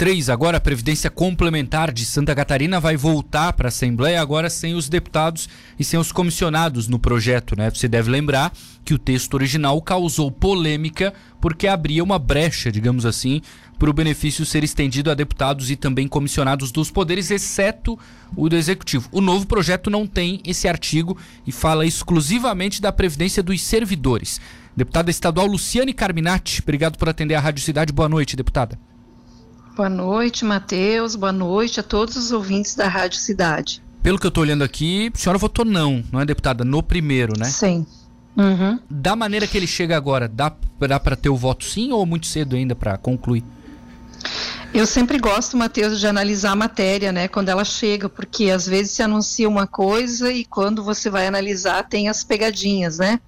23, agora a Previdência Complementar de Santa Catarina vai voltar para a Assembleia, agora sem os deputados e sem os comissionados no projeto. Né? Você deve lembrar que o texto original causou polêmica porque abria uma brecha, digamos assim, para o benefício ser estendido a deputados e também comissionados dos poderes, exceto o do Executivo. O novo projeto não tem esse artigo e fala exclusivamente da Previdência dos servidores. Deputada estadual Luciane Carminati, obrigado por atender a Rádio Cidade. Boa noite, deputada. Boa noite, Matheus. Boa noite a todos os ouvintes da Rádio Cidade. Pelo que eu estou olhando aqui, a senhora votou não, não é, deputada? No primeiro, né? Sim. Uhum. Da maneira que ele chega agora, dá, dá para ter o voto sim ou muito cedo ainda para concluir? Eu sempre gosto, Matheus, de analisar a matéria, né, quando ela chega, porque às vezes se anuncia uma coisa e quando você vai analisar tem as pegadinhas, né?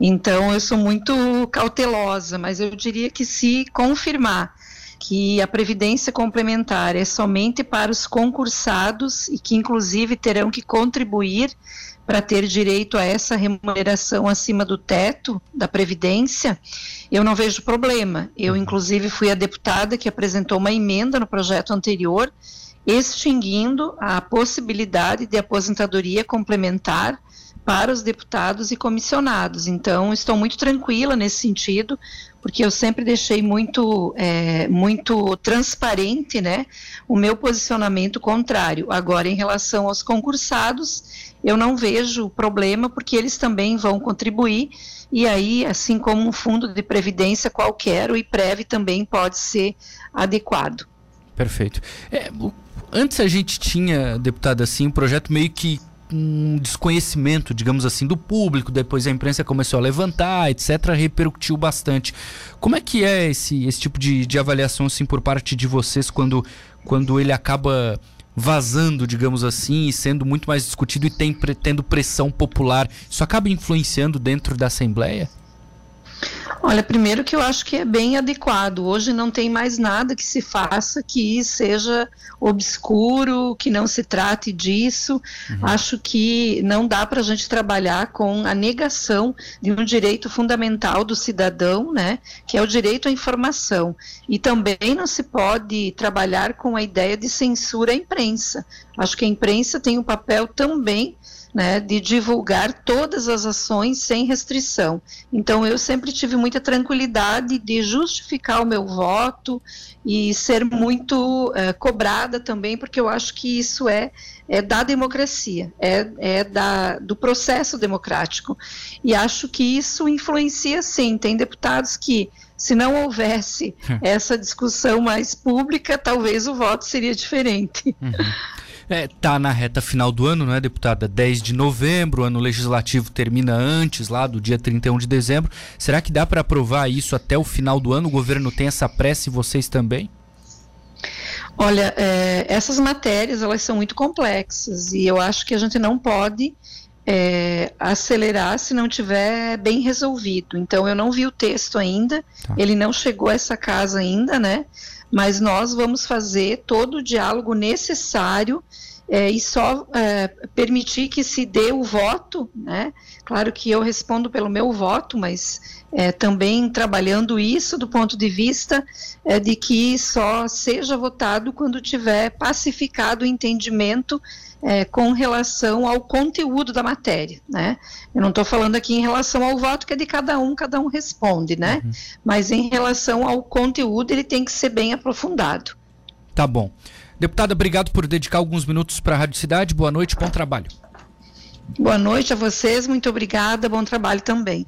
Então eu sou muito cautelosa, mas eu diria que se confirmar que a previdência complementar é somente para os concursados e que inclusive terão que contribuir para ter direito a essa remuneração acima do teto da previdência, eu não vejo problema. Eu uhum. inclusive fui a deputada que apresentou uma emenda no projeto anterior extinguindo a possibilidade de aposentadoria complementar para os deputados e comissionados. Então, estou muito tranquila nesse sentido, porque eu sempre deixei muito, é, muito transparente né, o meu posicionamento contrário. Agora, em relação aos concursados, eu não vejo problema, porque eles também vão contribuir, e aí, assim como um fundo de previdência qualquer, o IPREV também pode ser adequado. Perfeito. É, antes a gente tinha, deputada, assim, um projeto meio que um desconhecimento, digamos assim, do público, depois a imprensa começou a levantar, etc., repercutiu bastante. Como é que é esse, esse tipo de, de avaliação, assim, por parte de vocês, quando, quando ele acaba vazando, digamos assim, e sendo muito mais discutido e tem, tendo pressão popular? Isso acaba influenciando dentro da Assembleia? Olha, primeiro que eu acho que é bem adequado. Hoje não tem mais nada que se faça que seja obscuro, que não se trate disso. Uhum. Acho que não dá para a gente trabalhar com a negação de um direito fundamental do cidadão, né, que é o direito à informação. E também não se pode trabalhar com a ideia de censura à imprensa. Acho que a imprensa tem um papel também né, de divulgar todas as ações sem restrição. Então, eu sempre tive muita tranquilidade de justificar o meu voto e ser muito é, cobrada também, porque eu acho que isso é, é da democracia, é, é da, do processo democrático. E acho que isso influencia sim. Tem deputados que se não houvesse hum. essa discussão mais pública, talvez o voto seria diferente. Uhum. É, tá na reta final do ano, não é, deputada? 10 de novembro, o ano legislativo termina antes, lá do dia 31 de dezembro. Será que dá para aprovar isso até o final do ano? O governo tem essa pressa e vocês também? Olha, é, essas matérias elas são muito complexas e eu acho que a gente não pode é, acelerar se não tiver bem resolvido. Então eu não vi o texto ainda, tá. ele não chegou a essa casa ainda, né? mas nós vamos fazer todo o diálogo necessário é, e só é, permitir que se dê o voto, né? Claro que eu respondo pelo meu voto, mas é, também trabalhando isso do ponto de vista é, de que só seja votado quando tiver pacificado o entendimento é, com relação ao conteúdo da matéria, né? Eu não estou falando aqui em relação ao voto que é de cada um, cada um responde, né? Uhum. Mas em relação ao conteúdo, ele tem que ser bem aprofundado. Tá bom. Deputada, obrigado por dedicar alguns minutos para a Rádio Cidade. Boa noite, bom trabalho. Boa noite a vocês, muito obrigada, bom trabalho também.